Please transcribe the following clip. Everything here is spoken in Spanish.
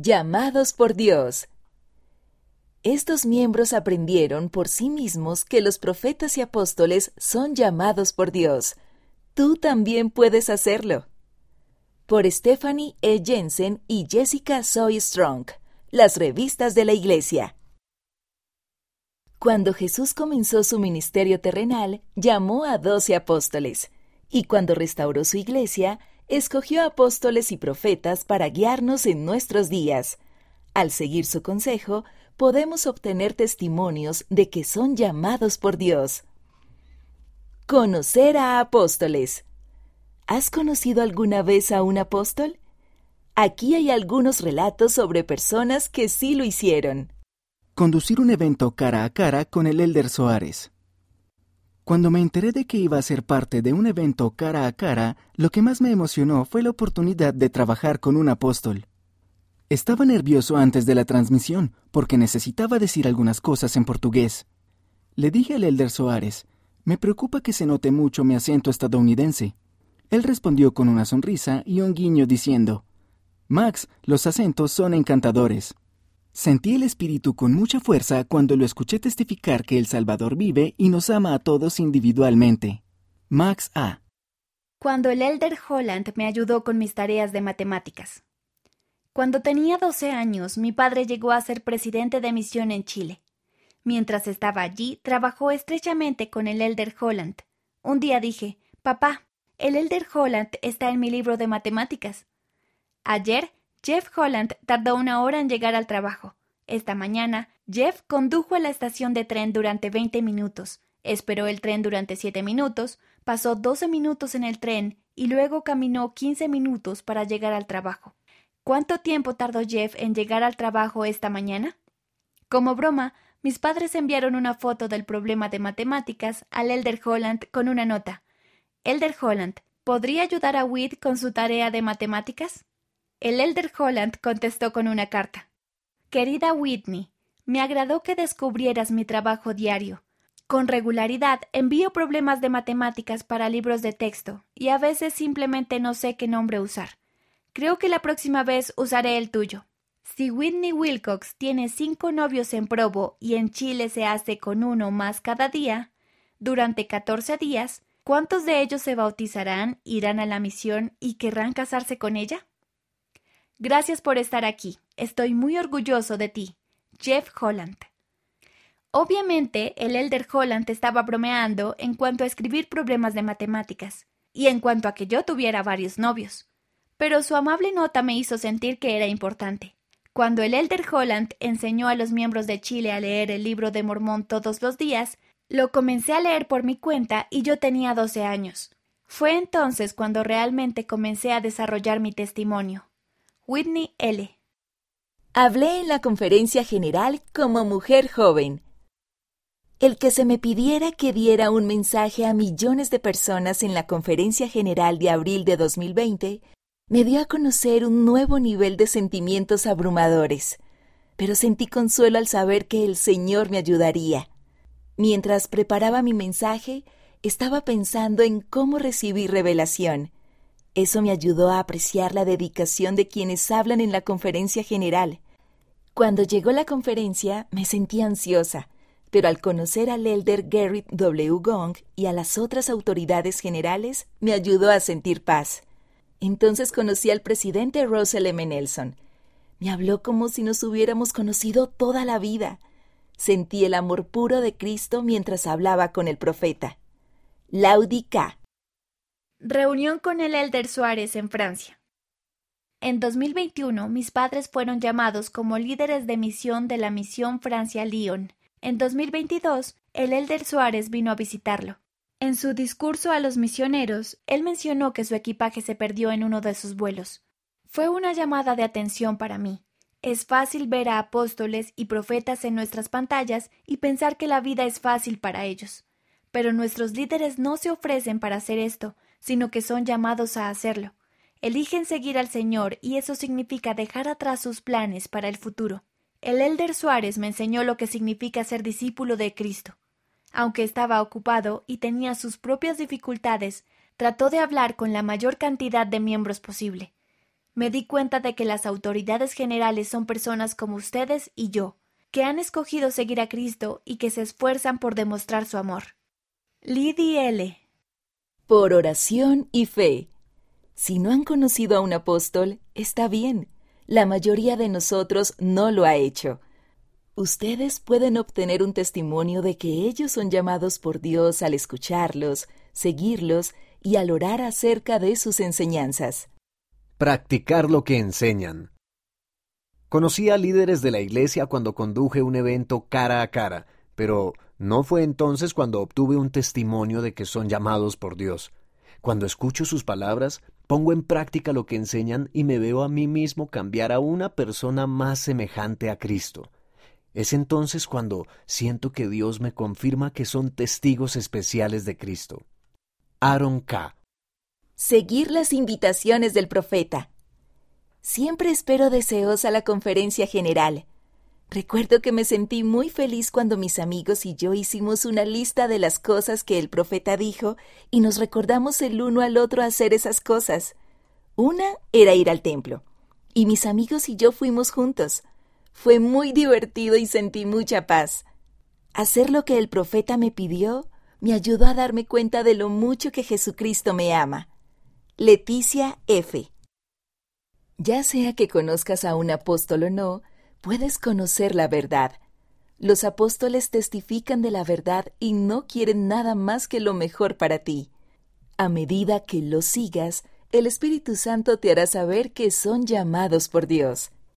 Llamados por Dios. Estos miembros aprendieron por sí mismos que los profetas y apóstoles son llamados por Dios. Tú también puedes hacerlo. Por Stephanie E. Jensen y Jessica Soy Strong, las revistas de la Iglesia. Cuando Jesús comenzó su ministerio terrenal, llamó a doce apóstoles, y cuando restauró su iglesia, escogió apóstoles y profetas para guiarnos en nuestros días. Al seguir su consejo, podemos obtener testimonios de que son llamados por Dios. Conocer a apóstoles. ¿Has conocido alguna vez a un apóstol? Aquí hay algunos relatos sobre personas que sí lo hicieron. Conducir un evento cara a cara con el Elder Soares. Cuando me enteré de que iba a ser parte de un evento cara a cara, lo que más me emocionó fue la oportunidad de trabajar con un apóstol. Estaba nervioso antes de la transmisión, porque necesitaba decir algunas cosas en portugués. Le dije al Elder Soares, me preocupa que se note mucho mi acento estadounidense. Él respondió con una sonrisa y un guiño diciendo, Max, los acentos son encantadores. Sentí el Espíritu con mucha fuerza cuando lo escuché testificar que el Salvador vive y nos ama a todos individualmente. Max A. Cuando el Elder Holland me ayudó con mis tareas de matemáticas. Cuando tenía 12 años, mi padre llegó a ser presidente de misión en Chile. Mientras estaba allí, trabajó estrechamente con el Elder Holland. Un día dije, Papá, el Elder Holland está en mi libro de matemáticas. Ayer Jeff Holland tardó una hora en llegar al trabajo. Esta mañana, Jeff condujo a la estación de tren durante 20 minutos, esperó el tren durante 7 minutos, pasó 12 minutos en el tren y luego caminó 15 minutos para llegar al trabajo. ¿Cuánto tiempo tardó Jeff en llegar al trabajo esta mañana? Como broma, mis padres enviaron una foto del problema de matemáticas al Elder Holland con una nota. Elder Holland, ¿podría ayudar a Whit con su tarea de matemáticas? El Elder Holland contestó con una carta. Querida Whitney, me agradó que descubrieras mi trabajo diario. Con regularidad envío problemas de matemáticas para libros de texto y a veces simplemente no sé qué nombre usar. Creo que la próxima vez usaré el tuyo. Si Whitney Wilcox tiene cinco novios en Provo y en Chile se hace con uno más cada día, durante catorce días, ¿cuántos de ellos se bautizarán, irán a la misión y querrán casarse con ella? Gracias por estar aquí. Estoy muy orgulloso de ti. Jeff Holland. Obviamente, el Elder Holland estaba bromeando en cuanto a escribir problemas de matemáticas, y en cuanto a que yo tuviera varios novios. Pero su amable nota me hizo sentir que era importante. Cuando el Elder Holland enseñó a los miembros de Chile a leer el libro de Mormón todos los días, lo comencé a leer por mi cuenta y yo tenía doce años. Fue entonces cuando realmente comencé a desarrollar mi testimonio. Whitney L. Hablé en la conferencia general como mujer joven. El que se me pidiera que diera un mensaje a millones de personas en la conferencia general de abril de 2020 me dio a conocer un nuevo nivel de sentimientos abrumadores, pero sentí consuelo al saber que el Señor me ayudaría. Mientras preparaba mi mensaje, estaba pensando en cómo recibir revelación eso me ayudó a apreciar la dedicación de quienes hablan en la conferencia general. Cuando llegó la conferencia me sentí ansiosa, pero al conocer al elder Garrett W. Gong y a las otras autoridades generales, me ayudó a sentir paz. Entonces conocí al presidente Russell M. Nelson. Me habló como si nos hubiéramos conocido toda la vida. Sentí el amor puro de Cristo mientras hablaba con el profeta. Laudica. Reunión con el Elder Suárez en Francia. En 2021, mis padres fueron llamados como líderes de misión de la misión Francia-Lyon. En 2022, el Elder Suárez vino a visitarlo. En su discurso a los misioneros, él mencionó que su equipaje se perdió en uno de sus vuelos. Fue una llamada de atención para mí. Es fácil ver a apóstoles y profetas en nuestras pantallas y pensar que la vida es fácil para ellos. Pero nuestros líderes no se ofrecen para hacer esto, sino que son llamados a hacerlo. Eligen seguir al Señor y eso significa dejar atrás sus planes para el futuro. El Elder Suárez me enseñó lo que significa ser discípulo de Cristo. Aunque estaba ocupado y tenía sus propias dificultades, trató de hablar con la mayor cantidad de miembros posible. me di cuenta de que las autoridades generales son personas como ustedes y yo, que han escogido seguir a Cristo y que se esfuerzan por demostrar su amor. Liddy L. Por oración y fe. Si no han conocido a un apóstol, está bien. La mayoría de nosotros no lo ha hecho. Ustedes pueden obtener un testimonio de que ellos son llamados por Dios al escucharlos, seguirlos y al orar acerca de sus enseñanzas. Practicar lo que enseñan. Conocí a líderes de la iglesia cuando conduje un evento cara a cara, pero no fue entonces cuando obtuve un testimonio de que son llamados por Dios. Cuando escucho sus palabras, pongo en práctica lo que enseñan y me veo a mí mismo cambiar a una persona más semejante a Cristo. Es entonces cuando siento que Dios me confirma que son testigos especiales de Cristo. Aaron K. Seguir las invitaciones del profeta. Siempre espero deseosa la conferencia general. Recuerdo que me sentí muy feliz cuando mis amigos y yo hicimos una lista de las cosas que el profeta dijo y nos recordamos el uno al otro hacer esas cosas. Una era ir al templo, y mis amigos y yo fuimos juntos. Fue muy divertido y sentí mucha paz. Hacer lo que el profeta me pidió me ayudó a darme cuenta de lo mucho que Jesucristo me ama. Leticia F. Ya sea que conozcas a un apóstol o no, puedes conocer la verdad. Los apóstoles testifican de la verdad y no quieren nada más que lo mejor para ti. A medida que los sigas, el Espíritu Santo te hará saber que son llamados por Dios.